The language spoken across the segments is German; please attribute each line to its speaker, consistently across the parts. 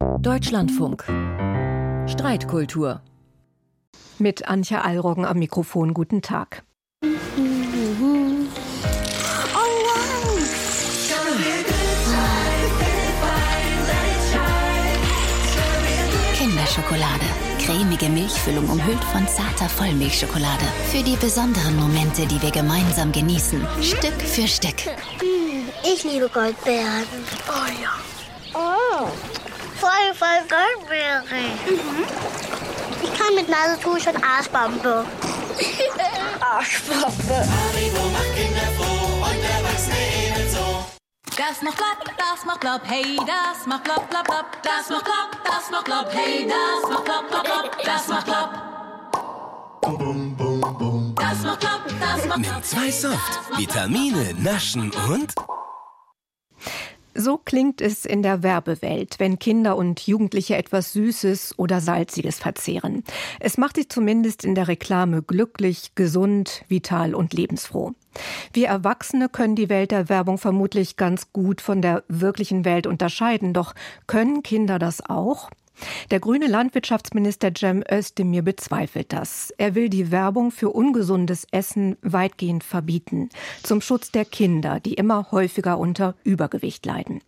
Speaker 1: Deutschlandfunk. Streitkultur. Mit Antje Allroggen am Mikrofon. Guten Tag.
Speaker 2: Kinderschokolade. Cremige Milchfüllung umhüllt von zarter Vollmilchschokolade. Für die besonderen Momente, die wir gemeinsam genießen. Stück für Stück.
Speaker 3: Ich liebe Goldbeeren.
Speaker 4: Oh ja.
Speaker 3: Oh, voll, voll Goldbeeren. Mhm. Ich kann mit Nasentuch und Arschbombe. Arschbombe.
Speaker 5: Haribo macht Kinder froh und Erwachsene ebenso.
Speaker 6: Das macht plopp, das macht plopp, hey, das macht plopp, plopp, plopp. Das macht plopp, das macht plopp, hey, das macht plopp, plopp, plopp. Das macht plopp.
Speaker 5: Bum, bum, bum.
Speaker 6: Das macht plopp, das macht
Speaker 7: Nimm
Speaker 6: plopp.
Speaker 7: zwei Soft. Vitamine, Naschen und
Speaker 1: So klingt es in der Werbewelt, wenn Kinder und Jugendliche etwas Süßes oder Salziges verzehren. Es macht sie zumindest in der Reklame glücklich, gesund, vital und lebensfroh. Wir Erwachsene können die Welt der Werbung vermutlich ganz gut von der wirklichen Welt unterscheiden, doch können Kinder das auch? Der grüne Landwirtschaftsminister Cem Özdemir bezweifelt das. Er will die Werbung für ungesundes Essen weitgehend verbieten, zum Schutz der Kinder, die immer häufiger unter Übergewicht leiden.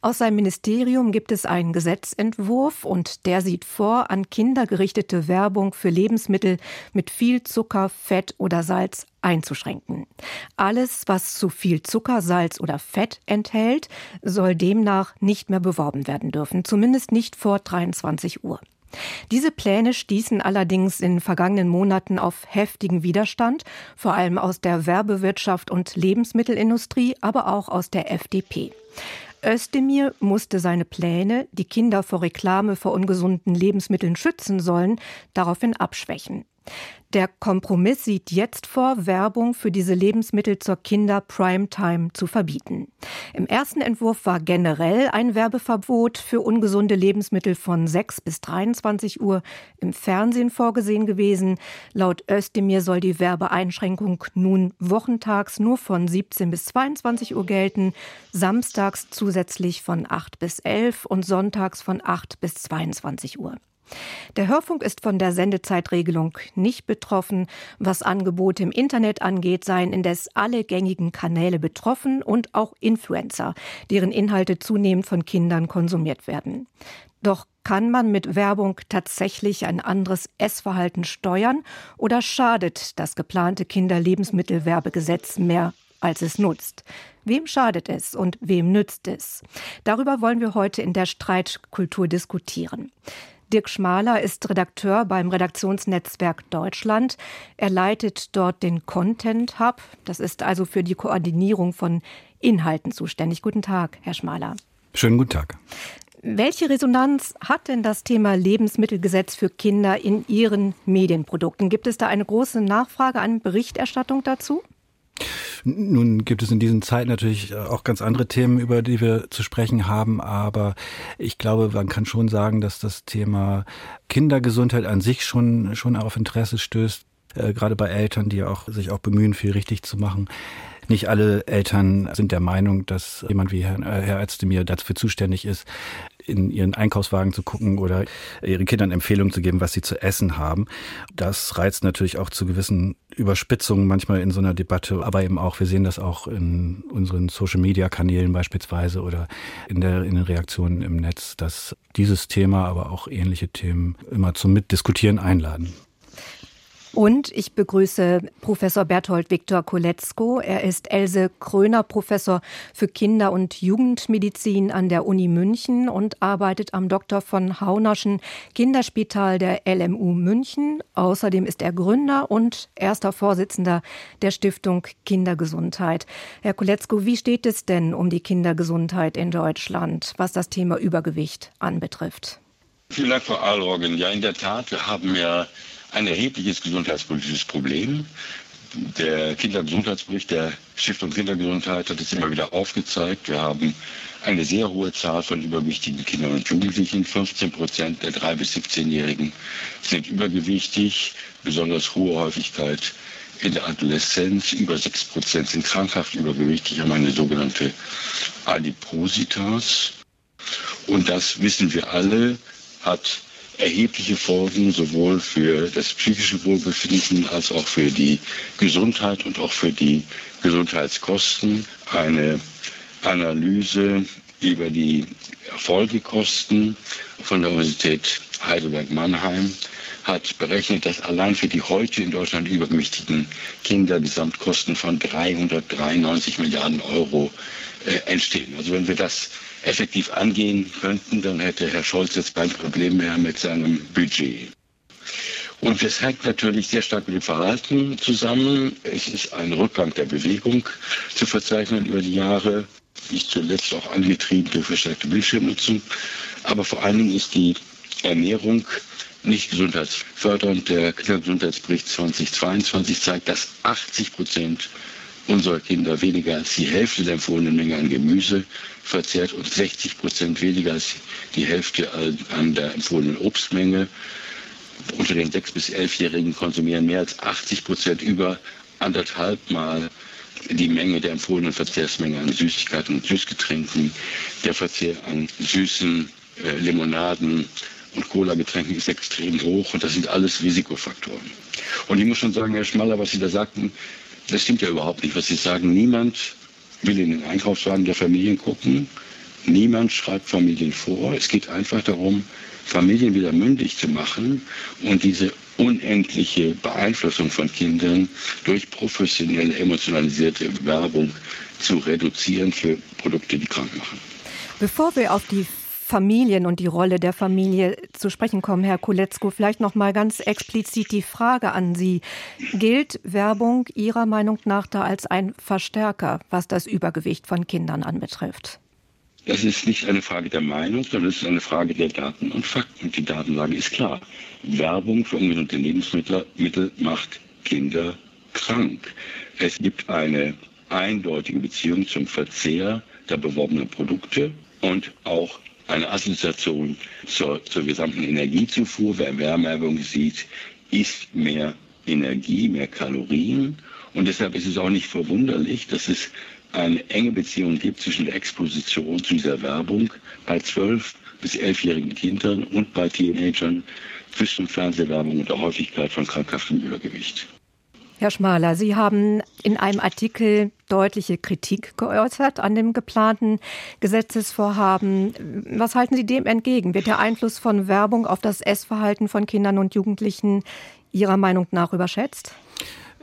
Speaker 1: Aus seinem Ministerium gibt es einen Gesetzentwurf und der sieht vor, an Kinder gerichtete Werbung für Lebensmittel mit viel Zucker, Fett oder Salz einzuschränken. Alles, was zu viel Zucker, Salz oder Fett enthält, soll demnach nicht mehr beworben werden dürfen, zumindest nicht vor 23 Uhr. Diese Pläne stießen allerdings in vergangenen Monaten auf heftigen Widerstand, vor allem aus der Werbewirtschaft und Lebensmittelindustrie, aber auch aus der FDP. Özdemir musste seine Pläne, die Kinder vor Reklame vor ungesunden Lebensmitteln schützen sollen, daraufhin abschwächen. Der Kompromiss sieht jetzt vor, Werbung für diese Lebensmittel zur Kinder-Primetime zu verbieten. Im ersten Entwurf war generell ein Werbeverbot für ungesunde Lebensmittel von 6 bis 23 Uhr im Fernsehen vorgesehen gewesen. Laut Özdemir soll die Werbeeinschränkung nun wochentags nur von 17 bis 22 Uhr gelten, samstags zusätzlich von 8 bis 11 und sonntags von 8 bis 22 Uhr. Der Hörfunk ist von der Sendezeitregelung nicht betroffen. Was Angebote im Internet angeht, seien indes alle gängigen Kanäle betroffen und auch Influencer, deren Inhalte zunehmend von Kindern konsumiert werden. Doch kann man mit Werbung tatsächlich ein anderes Essverhalten steuern oder schadet das geplante Kinderlebensmittelwerbegesetz mehr als es nutzt. Wem schadet es und wem nützt es? Darüber wollen wir heute in der Streitkultur diskutieren. Dirk Schmaler ist Redakteur beim Redaktionsnetzwerk Deutschland. Er leitet dort den Content Hub. Das ist also für die Koordinierung von Inhalten zuständig. Guten Tag, Herr Schmaler.
Speaker 8: Schönen guten Tag.
Speaker 1: Welche Resonanz hat denn das Thema Lebensmittelgesetz für Kinder in Ihren Medienprodukten? Gibt es da eine große Nachfrage an Berichterstattung dazu?
Speaker 8: Nun gibt es in diesen Zeiten natürlich auch ganz andere Themen, über die wir zu sprechen haben, aber ich glaube, man kann schon sagen, dass das Thema Kindergesundheit an sich schon, schon auf Interesse stößt, äh, gerade bei Eltern, die auch, sich auch bemühen, viel richtig zu machen. Nicht alle Eltern sind der Meinung, dass jemand wie Herr, äh, Herr Özdemir dafür zuständig ist, in ihren Einkaufswagen zu gucken oder ihren Kindern Empfehlungen zu geben, was sie zu essen haben. Das reizt natürlich auch zu gewissen Überspitzungen manchmal in so einer Debatte, aber eben auch, wir sehen das auch in unseren Social-Media-Kanälen beispielsweise oder in, der, in den Reaktionen im Netz, dass dieses Thema, aber auch ähnliche Themen immer zum Mitdiskutieren einladen.
Speaker 1: Und ich begrüße Professor Berthold Viktor Koletzko. Er ist Else Kröner Professor für Kinder- und Jugendmedizin an der Uni München und arbeitet am Dr. von Haunerschen Kinderspital der LMU München. Außerdem ist er Gründer und erster Vorsitzender der Stiftung Kindergesundheit. Herr Koletzko, wie steht es denn um die Kindergesundheit in Deutschland, was das Thema Übergewicht anbetrifft?
Speaker 9: Vielen Dank, Frau Ahlroggen. Ja, in der Tat, wir haben ja ein erhebliches gesundheitspolitisches Problem. Der Kindergesundheitsbericht der Stiftung Kindergesundheit hat es immer wieder aufgezeigt. Wir haben eine sehr hohe Zahl von übergewichtigen Kindern und Jugendlichen. 15 Prozent der 3- bis 17-Jährigen sind übergewichtig, besonders hohe Häufigkeit in der Adoleszenz. Über 6 Prozent sind krankhaft übergewichtig, haben eine sogenannte Adipositas. Und das wissen wir alle, hat erhebliche Folgen sowohl für das psychische Wohlbefinden als auch für die Gesundheit und auch für die Gesundheitskosten. Eine Analyse über die Folgekosten von der Universität Heidelberg-Mannheim hat berechnet, dass allein für die heute in Deutschland übergewichtigen Kinder Gesamtkosten von 393 Milliarden Euro äh, entstehen. Also wenn wir das effektiv angehen könnten, dann hätte Herr Scholz jetzt kein Problem mehr mit seinem Budget. Und das hängt natürlich sehr stark mit dem Verhalten zusammen. Es ist ein Rückgang der Bewegung zu verzeichnen über die Jahre, nicht zuletzt auch angetrieben durch verstärkte Bildschirmnutzung. Aber vor allen Dingen ist die Ernährung nicht gesundheitsfördernd. Der Kindergesundheitsbericht 2022 zeigt, dass 80 Prozent unserer Kinder weniger als die Hälfte der empfohlenen Menge an Gemüse verzehrt und 60 Prozent weniger als die Hälfte an der empfohlenen Obstmenge. Unter den 6- bis 11-Jährigen konsumieren mehr als 80 Prozent über anderthalb Mal die Menge der empfohlenen Verzehrsmenge an Süßigkeiten und Süßgetränken. Der Verzehr an süßen äh, Limonaden und Cola-Getränken ist extrem hoch und das sind alles Risikofaktoren. Und ich muss schon sagen, Herr Schmaller, was Sie da sagten, das stimmt ja überhaupt nicht, was Sie sagen. Niemand will in den Einkaufswagen der Familien gucken. Niemand schreibt Familien vor. Es geht einfach darum, Familien wieder mündig zu machen und diese unendliche Beeinflussung von Kindern durch professionelle, emotionalisierte Werbung zu reduzieren für Produkte, die krank machen.
Speaker 1: Bevor wir auf die Familien und die Rolle der Familie zu sprechen kommen, Herr Kuletzko, vielleicht noch mal ganz explizit die Frage an Sie. Gilt Werbung Ihrer Meinung nach da als ein Verstärker, was das Übergewicht von Kindern anbetrifft?
Speaker 9: Das ist nicht eine Frage der Meinung, sondern es ist eine Frage der Daten und Fakten. Die Datenlage ist klar. Werbung für ungesunde Lebensmittel Mittel macht Kinder krank. Es gibt eine eindeutige Beziehung zum Verzehr der beworbenen Produkte und auch eine Assoziation zur, zur gesamten Energiezufuhr. Wer Wärmewerbung sieht, isst mehr Energie, mehr Kalorien. Und deshalb ist es auch nicht verwunderlich, dass es eine enge Beziehung gibt zwischen der Exposition zu dieser Werbung bei 12 bis 11-jährigen Kindern und bei Teenagern zwischen Fernsehwerbung und der Häufigkeit von krankhaftem Übergewicht.
Speaker 1: Herr Schmaler, Sie haben in einem Artikel deutliche Kritik geäußert an dem geplanten Gesetzesvorhaben. Was halten Sie dem entgegen? Wird der Einfluss von Werbung auf das Essverhalten von Kindern und Jugendlichen Ihrer Meinung nach überschätzt?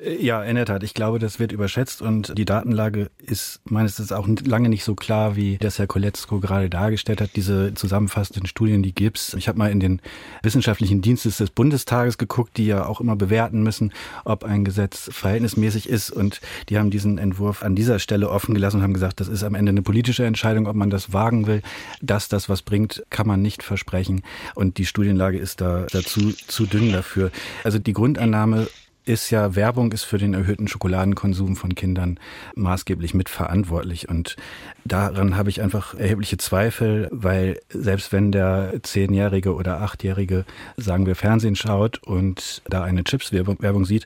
Speaker 8: Ja, in der Tat. Ich glaube, das wird überschätzt und die Datenlage ist meines Erachtens auch lange nicht so klar, wie das Herr Koletzko gerade dargestellt hat. Diese zusammenfassenden Studien, die gibt's. Ich habe mal in den wissenschaftlichen Dienstes des Bundestages geguckt, die ja auch immer bewerten müssen, ob ein Gesetz verhältnismäßig ist und die haben diesen Entwurf an dieser Stelle offen gelassen und haben gesagt, das ist am Ende eine politische Entscheidung, ob man das wagen will. Dass das was bringt, kann man nicht versprechen und die Studienlage ist da dazu zu dünn dafür. Also die Grundannahme ist ja, Werbung ist für den erhöhten Schokoladenkonsum von Kindern maßgeblich mitverantwortlich. Und daran habe ich einfach erhebliche Zweifel, weil selbst wenn der Zehnjährige oder Achtjährige, sagen wir, Fernsehen schaut und da eine Chips-Werbung sieht,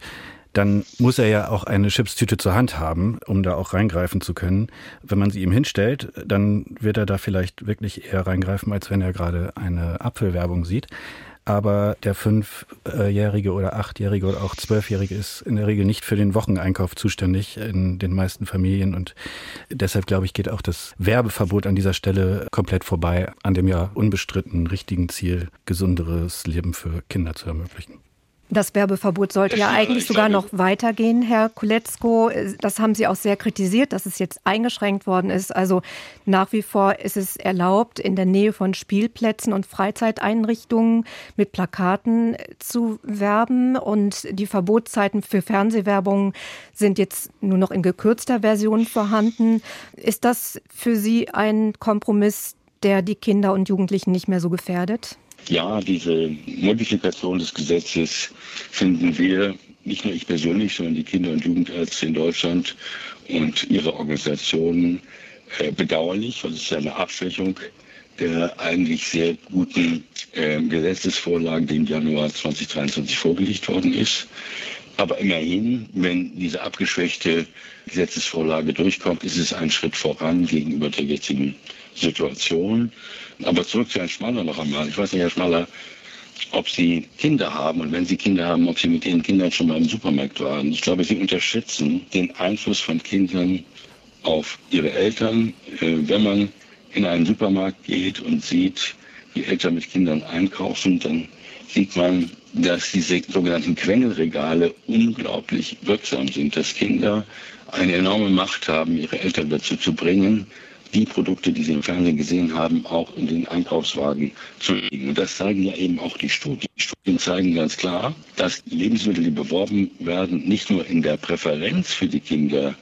Speaker 8: dann muss er ja auch eine Chipstüte zur Hand haben, um da auch reingreifen zu können. Wenn man sie ihm hinstellt, dann wird er da vielleicht wirklich eher reingreifen, als wenn er gerade eine Apfelwerbung sieht aber der Fünfjährige oder Achtjährige oder auch Zwölfjährige ist in der Regel nicht für den Wocheneinkauf zuständig in den meisten Familien und deshalb glaube ich, geht auch das Werbeverbot an dieser Stelle komplett vorbei an dem ja unbestritten richtigen Ziel, gesunderes Leben für Kinder zu ermöglichen.
Speaker 1: Das Werbeverbot sollte ja eigentlich sogar noch weitergehen, Herr Kuletzko. Das haben Sie auch sehr kritisiert, dass es jetzt eingeschränkt worden ist. Also nach wie vor ist es erlaubt, in der Nähe von Spielplätzen und Freizeiteinrichtungen mit Plakaten zu werben. Und die Verbotszeiten für Fernsehwerbung sind jetzt nur noch in gekürzter Version vorhanden. Ist das für Sie ein Kompromiss, der die Kinder und Jugendlichen nicht mehr so gefährdet?
Speaker 9: Ja, diese Modifikation des Gesetzes finden wir, nicht nur ich persönlich, sondern die Kinder- und Jugendärzte in Deutschland und ihre Organisationen äh, bedauerlich, weil es ist eine Abschwächung der eigentlich sehr guten äh, Gesetzesvorlage, die im Januar 2023 vorgelegt worden ist. Aber immerhin, wenn diese abgeschwächte Gesetzesvorlage durchkommt, ist es ein Schritt voran gegenüber der jetzigen Situation. Aber zurück zu Herrn Schmaller noch einmal. Ich weiß nicht, Herr Schmaller, ob Sie Kinder haben und wenn Sie Kinder haben, ob Sie mit Ihren Kindern schon mal im Supermarkt waren. Ich glaube, Sie unterschätzen den Einfluss von Kindern auf ihre Eltern. Äh, wenn man in einen Supermarkt geht und sieht, wie Eltern mit Kindern einkaufen, dann sieht man, dass diese sogenannten Quengelregale unglaublich wirksam sind, dass Kinder eine enorme Macht haben, ihre Eltern dazu zu bringen, die Produkte, die sie im Fernsehen gesehen haben, auch in den Einkaufswagen zu legen. Und das zeigen ja eben auch die Studien. Die Studien zeigen ganz klar, dass Lebensmittel, die beworben werden, nicht nur in der Präferenz für die Kinder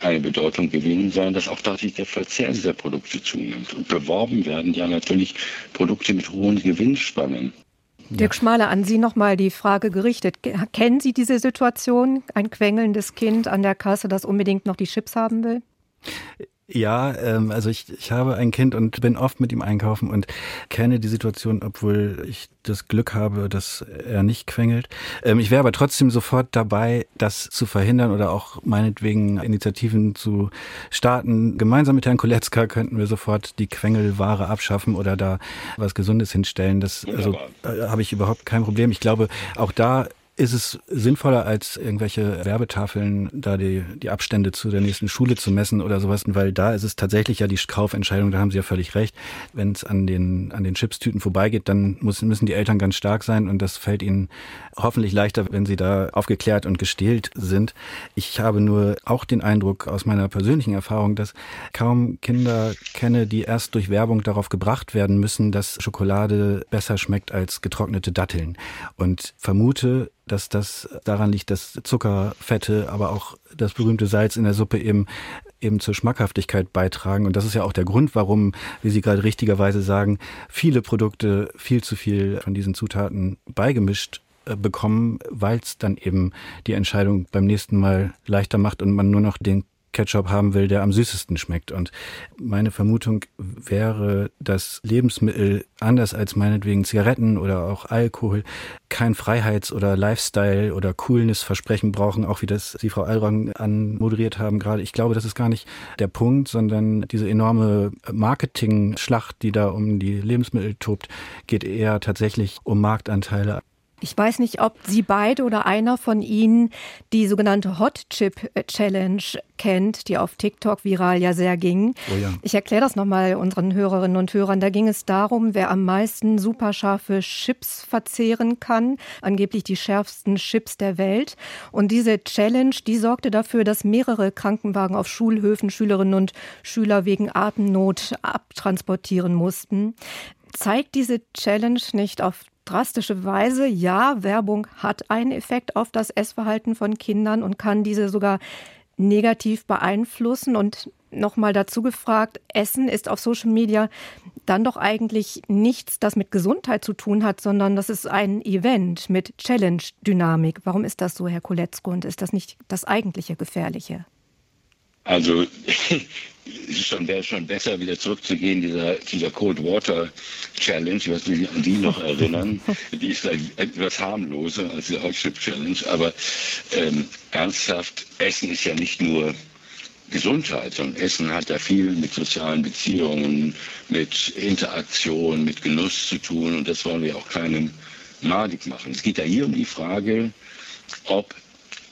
Speaker 9: eine Bedeutung gewinnen, sondern dass auch tatsächlich der Verzehr dieser Produkte zunimmt. Und beworben werden ja natürlich Produkte mit hohen Gewinnspannen.
Speaker 1: Dirk Schmaler, an Sie nochmal die Frage gerichtet. Kennen Sie diese Situation, ein quengelndes Kind an der Kasse, das unbedingt noch die Chips haben will?
Speaker 8: Ja, ähm, also ich, ich habe ein Kind und bin oft mit ihm einkaufen und kenne die Situation, obwohl ich das Glück habe, dass er nicht quengelt. Ähm, ich wäre aber trotzdem sofort dabei, das zu verhindern oder auch meinetwegen Initiativen zu starten. Gemeinsam mit Herrn Koletzka könnten wir sofort die Quengelware abschaffen oder da was Gesundes hinstellen. Das also, äh, habe ich überhaupt kein Problem. Ich glaube, auch da ist es sinnvoller, als irgendwelche Werbetafeln da die, die Abstände zu der nächsten Schule zu messen oder sowas? Weil da ist es tatsächlich ja die Kaufentscheidung, da haben Sie ja völlig recht. Wenn es an den, an den Chipstüten vorbeigeht, dann muss, müssen die Eltern ganz stark sein und das fällt ihnen hoffentlich leichter, wenn sie da aufgeklärt und gestählt sind. Ich habe nur auch den Eindruck aus meiner persönlichen Erfahrung, dass kaum Kinder kenne, die erst durch Werbung darauf gebracht werden müssen, dass Schokolade besser schmeckt als getrocknete Datteln. Und vermute, dass das daran liegt, dass Zucker, Fette, aber auch das berühmte Salz in der Suppe eben eben zur Schmackhaftigkeit beitragen. Und das ist ja auch der Grund, warum, wie Sie gerade richtigerweise sagen, viele Produkte viel zu viel von diesen Zutaten beigemischt äh, bekommen, weil es dann eben die Entscheidung beim nächsten Mal leichter macht und man nur noch den Ketchup haben will, der am süßesten schmeckt. Und meine Vermutung wäre, dass Lebensmittel anders als meinetwegen Zigaretten oder auch Alkohol kein Freiheits- oder Lifestyle- oder Coolness-Versprechen brauchen, auch wie das Sie, Frau Alrang, anmoderiert haben gerade. Ich glaube, das ist gar nicht der Punkt, sondern diese enorme Marketing-Schlacht, die da um die Lebensmittel tobt, geht eher tatsächlich um Marktanteile.
Speaker 1: Ich weiß nicht, ob Sie beide oder einer von Ihnen die sogenannte Hot Chip Challenge kennt, die auf TikTok viral ja sehr ging. Oh ja. Ich erkläre das nochmal unseren Hörerinnen und Hörern. Da ging es darum, wer am meisten superscharfe Chips verzehren kann. Angeblich die schärfsten Chips der Welt. Und diese Challenge, die sorgte dafür, dass mehrere Krankenwagen auf Schulhöfen Schülerinnen und Schüler wegen Atemnot abtransportieren mussten. Zeigt diese Challenge nicht auf drastische Weise, ja, Werbung hat einen Effekt auf das Essverhalten von Kindern und kann diese sogar negativ beeinflussen. Und nochmal dazu gefragt, Essen ist auf Social Media dann doch eigentlich nichts, das mit Gesundheit zu tun hat, sondern das ist ein Event mit Challenge-Dynamik. Warum ist das so, Herr Koletzko? Und ist das nicht das eigentliche Gefährliche?
Speaker 9: Also schon wäre schon besser, wieder zurückzugehen, dieser, dieser Cold Water Challenge, ich weiß nicht, an die noch erinnern. die ist etwas harmloser als die Hot Chip Challenge, aber ähm, ernsthaft, Essen ist ja nicht nur Gesundheit, sondern Essen hat ja viel mit sozialen Beziehungen, mit Interaktion, mit Genuss zu tun und das wollen wir auch keinem madig machen. Es geht ja hier um die Frage, ob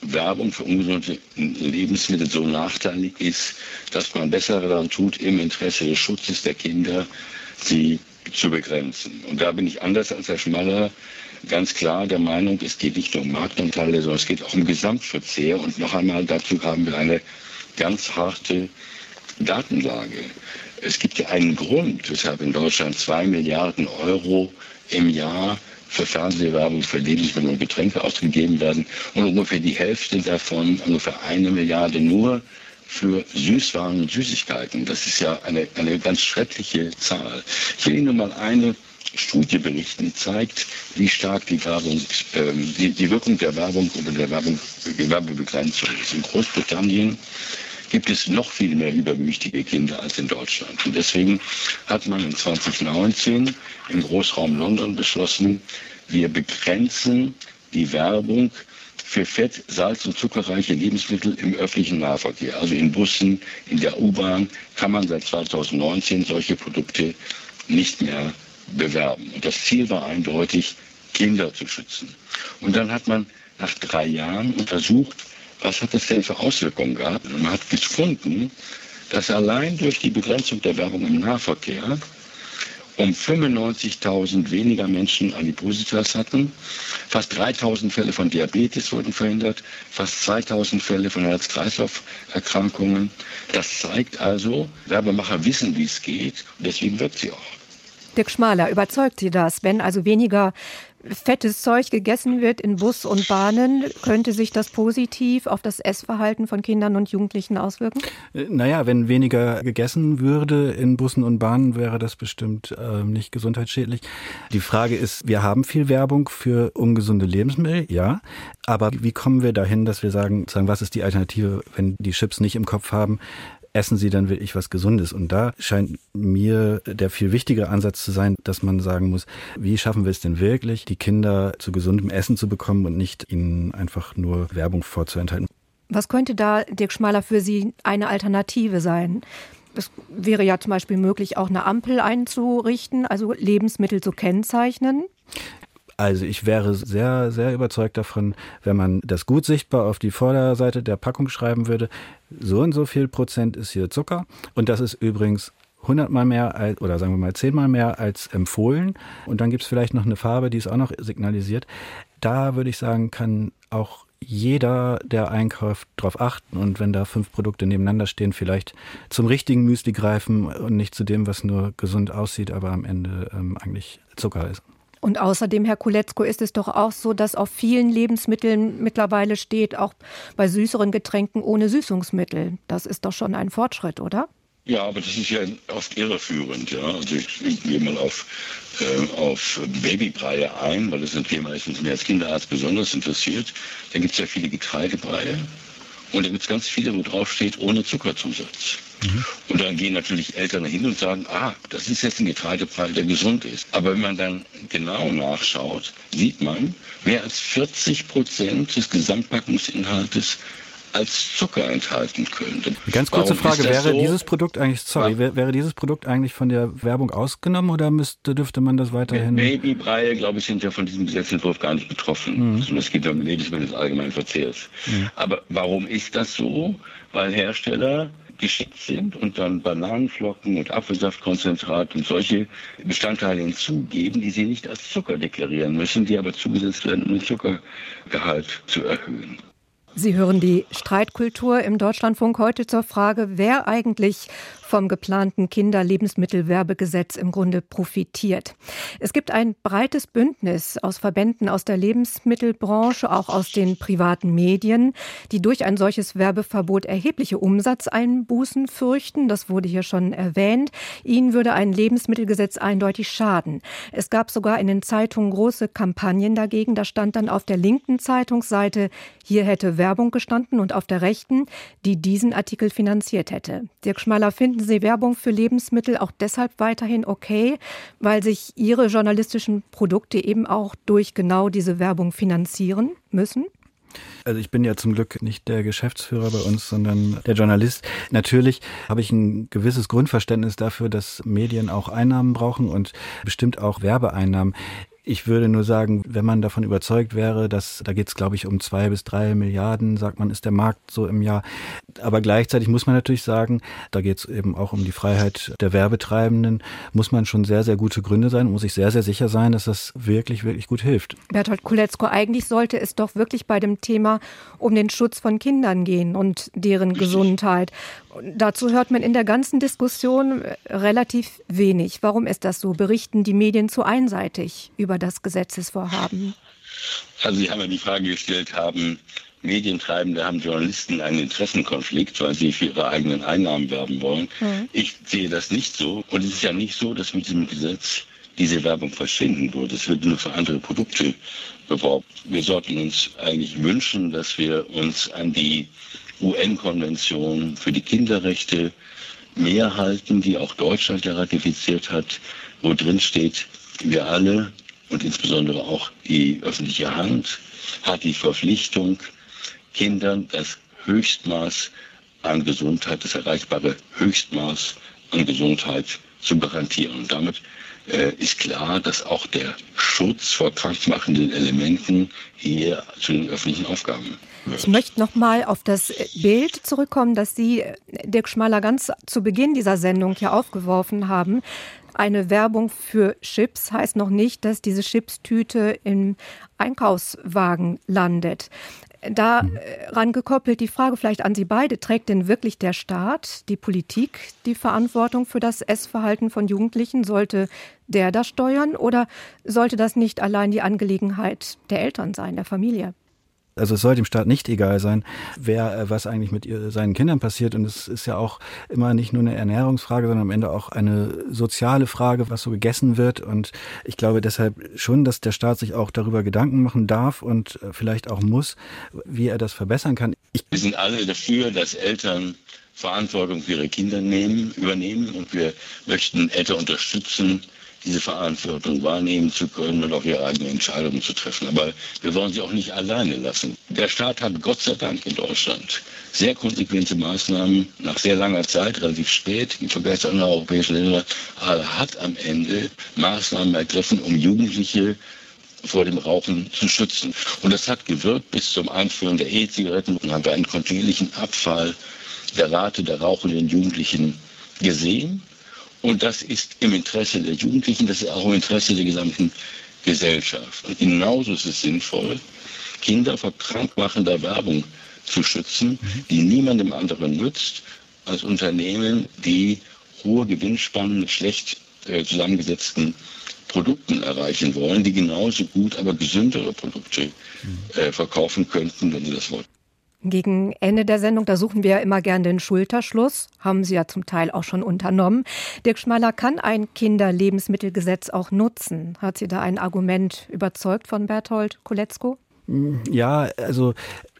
Speaker 9: Werbung für ungesunde Lebensmittel so nachteilig ist, dass man besser daran tut, im Interesse des Schutzes der Kinder sie zu begrenzen. Und da bin ich anders als Herr Schmaller ganz klar der Meinung, es geht nicht nur um Marktanteile, sondern es geht auch um Gesamtverzehr. Und noch einmal dazu haben wir eine ganz harte Datenlage. Es gibt ja einen Grund, weshalb in Deutschland zwei Milliarden Euro im Jahr für Fernsehwerbung, für Lebensmittel und Getränke ausgegeben werden und ungefähr die Hälfte davon, ungefähr eine Milliarde nur für Süßwaren und Süßigkeiten. Das ist ja eine, eine ganz schreckliche Zahl. Ich will Ihnen nur mal eine Studie berichten, die zeigt, wie stark die Werbung, ähm, die, die Wirkung der Werbung oder der Werbung, Werbebegrenzung ist. In Großbritannien gibt es noch viel mehr übergewichtige Kinder als in Deutschland. Und deswegen hat man in 2019 im Großraum London beschlossen, wir begrenzen die Werbung für fett-, salz- und zuckerreiche Lebensmittel im öffentlichen Nahverkehr. Also in Bussen, in der U-Bahn kann man seit 2019 solche Produkte nicht mehr bewerben. Und das Ziel war eindeutig, Kinder zu schützen. Und dann hat man nach drei Jahren untersucht, was hat das denn für Auswirkungen gehabt. Man hat gefunden, dass allein durch die Begrenzung der Werbung im Nahverkehr um 95.000 weniger Menschen Adipositas hatten. Fast 3.000 Fälle von Diabetes wurden verhindert, fast 2.000 Fälle von Herz-Kreislauf-Erkrankungen. Das zeigt also, Werbemacher wissen, wie es geht und deswegen wirkt sie auch.
Speaker 1: Dirk Schmaler, überzeugt Sie das? Wenn also weniger fettes Zeug gegessen wird in Bus und Bahnen, könnte sich das positiv auf das Essverhalten von Kindern und Jugendlichen auswirken?
Speaker 8: Äh, naja, wenn weniger gegessen würde in Bussen und Bahnen, wäre das bestimmt äh, nicht gesundheitsschädlich. Die Frage ist, wir haben viel Werbung für ungesunde Lebensmittel, ja, aber wie kommen wir dahin, dass wir sagen, sagen, was ist die Alternative, wenn die Chips nicht im Kopf haben? Essen sie dann wirklich was Gesundes? Und da scheint mir der viel wichtigere Ansatz zu sein, dass man sagen muss, wie schaffen wir es denn wirklich, die Kinder zu gesundem Essen zu bekommen und nicht ihnen einfach nur Werbung vorzuenthalten?
Speaker 1: Was könnte da, Dirk Schmaler, für Sie eine Alternative sein? Es wäre ja zum Beispiel möglich, auch eine Ampel einzurichten, also Lebensmittel zu kennzeichnen.
Speaker 8: Also ich wäre sehr, sehr überzeugt davon, wenn man das gut sichtbar auf die Vorderseite der Packung schreiben würde, so und so viel Prozent ist hier Zucker und das ist übrigens hundertmal mehr als, oder sagen wir mal zehnmal mehr als empfohlen. Und dann gibt es vielleicht noch eine Farbe, die ist auch noch signalisiert. Da würde ich sagen, kann auch jeder, der einkauft, darauf achten und wenn da fünf Produkte nebeneinander stehen, vielleicht zum richtigen Müsli greifen und nicht zu dem, was nur gesund aussieht, aber am Ende ähm, eigentlich Zucker ist.
Speaker 1: Und außerdem, Herr Kuletzko, ist es doch auch so, dass auf vielen Lebensmitteln mittlerweile steht, auch bei süßeren Getränken ohne Süßungsmittel. Das ist doch schon ein Fortschritt, oder?
Speaker 9: Ja, aber das ist ja oft irreführend. Ja. Also ich, ich gehe mal auf, äh, auf Babybreie ein, weil das ein Thema ist, das mich als Kinderarzt besonders interessiert. Da gibt es ja viele Getreidebreie. Und da gibt es ganz viele, wo drauf steht, ohne Zuckerzusatz. Mhm. Und dann gehen natürlich Eltern hin und sagen, ah, das ist jetzt ein Getreidebrei, der gesund ist. Aber wenn man dann genau nachschaut, sieht man, mehr als 40 Prozent des Gesamtpackungsinhaltes als Zucker enthalten könnte.
Speaker 8: Ganz kurze Warum Frage, wäre so? dieses Produkt eigentlich, sorry, ja. wäre dieses Produkt eigentlich von der Werbung ausgenommen oder müsste, dürfte man das weiterhin?
Speaker 9: Babybreie, glaube ich, sind ja von diesem Gesetzentwurf gar nicht betroffen. Mhm. Also es geht um Lebensmittel des allgemeinen Verzehrs. Mhm. Aber warum ist das so? Weil Hersteller geschickt sind und dann Bananenflocken und Apfelsaftkonzentrat und solche Bestandteile hinzugeben, die sie nicht als Zucker deklarieren müssen, die aber zugesetzt werden, um den Zuckergehalt zu erhöhen.
Speaker 1: Sie hören die Streitkultur im Deutschlandfunk heute zur Frage, wer eigentlich vom geplanten Kinderlebensmittelwerbegesetz im Grunde profitiert. Es gibt ein breites Bündnis aus Verbänden aus der Lebensmittelbranche, auch aus den privaten Medien, die durch ein solches Werbeverbot erhebliche Umsatzeinbußen fürchten. Das wurde hier schon erwähnt. Ihnen würde ein Lebensmittelgesetz eindeutig schaden. Es gab sogar in den Zeitungen große Kampagnen dagegen. Da stand dann auf der linken Zeitungsseite, hier hätte Werbung gestanden und auf der rechten, die diesen Artikel finanziert hätte. Dirk Schmaler, finden Sie Werbung für Lebensmittel auch deshalb weiterhin okay, weil sich Ihre journalistischen Produkte eben auch durch genau diese Werbung finanzieren müssen?
Speaker 8: Also ich bin ja zum Glück nicht der Geschäftsführer bei uns, sondern der Journalist. Natürlich habe ich ein gewisses Grundverständnis dafür, dass Medien auch Einnahmen brauchen und bestimmt auch Werbeeinnahmen. Ich würde nur sagen, wenn man davon überzeugt wäre, dass da geht es, glaube ich, um zwei bis drei Milliarden, sagt man, ist der Markt so im Jahr. Aber gleichzeitig muss man natürlich sagen, da geht es eben auch um die Freiheit der Werbetreibenden, muss man schon sehr, sehr gute Gründe sein, muss ich sehr, sehr sicher sein, dass das wirklich, wirklich gut hilft.
Speaker 1: Bertolt Kuletzko, eigentlich sollte es doch wirklich bei dem Thema um den Schutz von Kindern gehen und deren Gesundheit. Dazu hört man in der ganzen Diskussion relativ wenig. Warum ist das so? Berichten die Medien zu einseitig über über das Gesetzesvorhaben?
Speaker 9: Also Sie haben ja die Frage gestellt, haben Medientreibende, haben Journalisten einen Interessenkonflikt, weil sie für ihre eigenen Einnahmen werben wollen. Mhm. Ich sehe das nicht so. Und es ist ja nicht so, dass mit diesem Gesetz diese Werbung verschwinden würde. Es wird nur für andere Produkte beworben. Wir sollten uns eigentlich wünschen, dass wir uns an die UN-Konvention für die Kinderrechte mehr halten, die auch Deutschland ja ratifiziert hat, wo drin steht, wir alle und insbesondere auch die öffentliche Hand hat die Verpflichtung, Kindern das Höchstmaß an Gesundheit, das erreichbare Höchstmaß an Gesundheit zu garantieren. Und damit ist klar, dass auch der Schutz vor krankmachenden Elementen hier zu den öffentlichen Aufgaben gehört.
Speaker 1: Ich möchte noch mal auf das Bild zurückkommen, das Sie, äh, Dirk Schmaler, ganz zu Beginn dieser Sendung ja aufgeworfen haben. Eine Werbung für Chips heißt noch nicht, dass diese Chipstüte im Einkaufswagen landet. Daran gekoppelt die Frage vielleicht an Sie beide, trägt denn wirklich der Staat, die Politik die Verantwortung für das Essverhalten von Jugendlichen? Sollte der das steuern oder sollte das nicht allein die Angelegenheit der Eltern sein, der Familie?
Speaker 8: Also es soll dem Staat nicht egal sein, wer äh, was eigentlich mit seinen Kindern passiert. Und es ist ja auch immer nicht nur eine Ernährungsfrage, sondern am Ende auch eine soziale Frage, was so gegessen wird. Und ich glaube deshalb schon, dass der Staat sich auch darüber Gedanken machen darf und äh, vielleicht auch muss, wie er das verbessern kann.
Speaker 9: Ich wir sind alle dafür, dass Eltern Verantwortung für ihre Kinder nehmen, übernehmen und wir möchten Eltern unterstützen, diese Verantwortung wahrnehmen zu können und auch ihre eigenen Entscheidungen zu treffen. Aber wir wollen sie auch nicht alleine lassen. Der Staat hat Gott sei Dank in Deutschland sehr konsequente Maßnahmen nach sehr langer Zeit, relativ spät, im Vergleich zu anderen europäischen Ländern, hat am Ende Maßnahmen ergriffen, um Jugendliche vor dem Rauchen zu schützen. Und das hat gewirkt bis zum Einführen der E-Zigaretten. Und haben wir einen kontinuierlichen Abfall der Rate der rauchenden Jugendlichen gesehen. Und das ist im Interesse der Jugendlichen, das ist auch im Interesse der gesamten Gesellschaft. Und genauso ist es sinnvoll, Kinder vor krankmachender Werbung zu schützen, die niemandem anderen nützt, als Unternehmen, die hohe Gewinnspannen mit schlecht äh, zusammengesetzten Produkten erreichen wollen, die genauso gut, aber gesündere Produkte äh, verkaufen könnten, wenn sie das wollten.
Speaker 1: Gegen Ende der Sendung, da suchen wir immer gern den Schulterschluss, haben Sie ja zum Teil auch schon unternommen. Dirk Schmaler, kann ein Kinderlebensmittelgesetz auch nutzen? Hat Sie da ein Argument überzeugt von Berthold Koletzko?
Speaker 8: Ja, also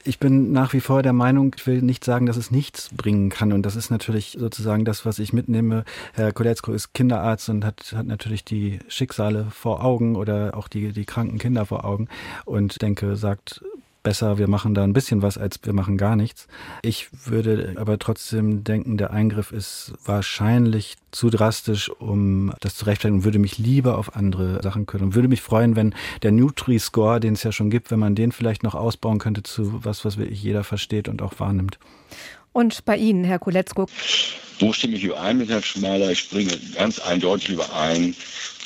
Speaker 8: ich bin nach wie vor der Meinung, ich will nicht sagen, dass es nichts bringen kann. Und das ist natürlich sozusagen das, was ich mitnehme. Herr Koletzko ist Kinderarzt und hat, hat natürlich die Schicksale vor Augen oder auch die, die kranken Kinder vor Augen und denke, sagt, besser, wir machen da ein bisschen was, als wir machen gar nichts. Ich würde aber trotzdem denken, der Eingriff ist wahrscheinlich zu drastisch, um das zu rechtfertigen und würde mich lieber auf andere Sachen können. Und würde mich freuen, wenn der Nutri-Score, den es ja schon gibt, wenn man den vielleicht noch ausbauen könnte zu was, was wirklich jeder versteht und auch wahrnimmt.
Speaker 1: Und bei Ihnen, Herr Kuletzko?
Speaker 9: Wo stimme ich überein mit Herrn Schmaler? Ich springe ganz eindeutig überein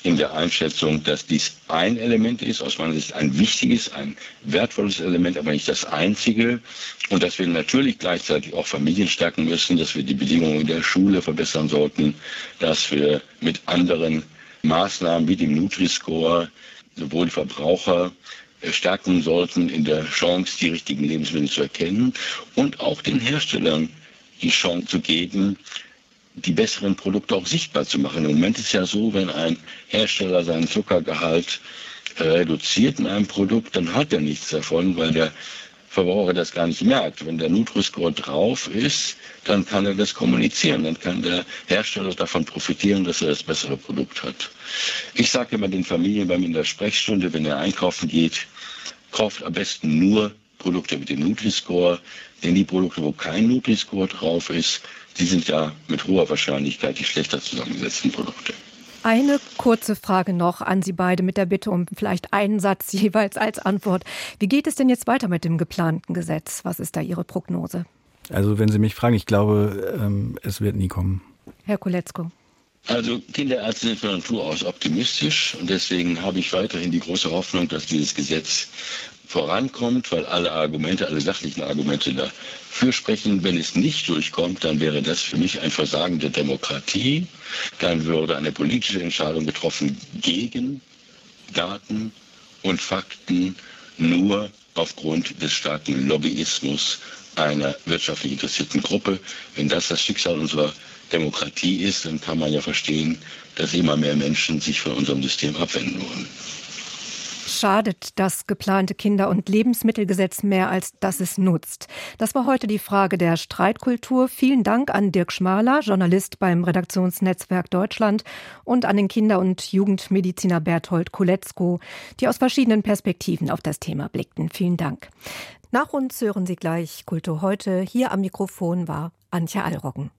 Speaker 9: in der Einschätzung, dass dies ein Element ist, aus meiner Sicht ein wichtiges, ein wertvolles Element, aber nicht das einzige. Und dass wir natürlich gleichzeitig auch Familien stärken müssen, dass wir die Bedingungen der Schule verbessern sollten, dass wir mit anderen Maßnahmen wie dem Nutri-Score sowohl die Verbraucher stärken sollten in der Chance, die richtigen Lebensmittel zu erkennen und auch den Herstellern die Chance zu geben, die besseren Produkte auch sichtbar zu machen. Im Moment ist ja so, wenn ein Hersteller seinen Zuckergehalt äh, reduziert in einem Produkt, dann hat er nichts davon, weil der Verbraucher das gar nicht merkt. Wenn der Nutri-Score drauf ist, dann kann er das kommunizieren. Dann kann der Hersteller davon profitieren, dass er das bessere Produkt hat. Ich sage immer den Familien bei mir in der Sprechstunde, wenn er einkaufen geht, kauft am besten nur Produkte mit dem Nutri-Score, denn die Produkte, wo kein Nutri-Score drauf ist, die sind ja mit hoher Wahrscheinlichkeit die schlechter zusammengesetzten Produkte.
Speaker 1: Eine kurze Frage noch an Sie beide mit der Bitte um vielleicht einen Satz jeweils als Antwort. Wie geht es denn jetzt weiter mit dem geplanten Gesetz? Was ist da Ihre Prognose?
Speaker 8: Also wenn Sie mich fragen, ich glaube, ähm, es wird nie kommen.
Speaker 1: Herr Koletzko.
Speaker 9: Also Kinderärzte sind von Natur aus optimistisch und deswegen habe ich weiterhin die große Hoffnung, dass dieses Gesetz vorankommt, weil alle Argumente, alle sachlichen Argumente dafür sprechen. Wenn es nicht durchkommt, dann wäre das für mich ein Versagen der Demokratie. Dann würde eine politische Entscheidung getroffen gegen Daten und Fakten nur aufgrund des starken Lobbyismus einer wirtschaftlich interessierten Gruppe. Wenn das das Schicksal unserer Demokratie ist, dann kann man ja verstehen, dass immer mehr Menschen sich von unserem System abwenden wollen.
Speaker 1: Schadet das geplante Kinder- und Lebensmittelgesetz mehr, als dass es nutzt? Das war heute die Frage der Streitkultur. Vielen Dank an Dirk Schmaler, Journalist beim Redaktionsnetzwerk Deutschland, und an den Kinder- und Jugendmediziner Berthold Kuletzko, die aus verschiedenen Perspektiven auf das Thema blickten. Vielen Dank. Nach uns hören Sie gleich Kultur heute. Hier am Mikrofon war Antje Allroggen.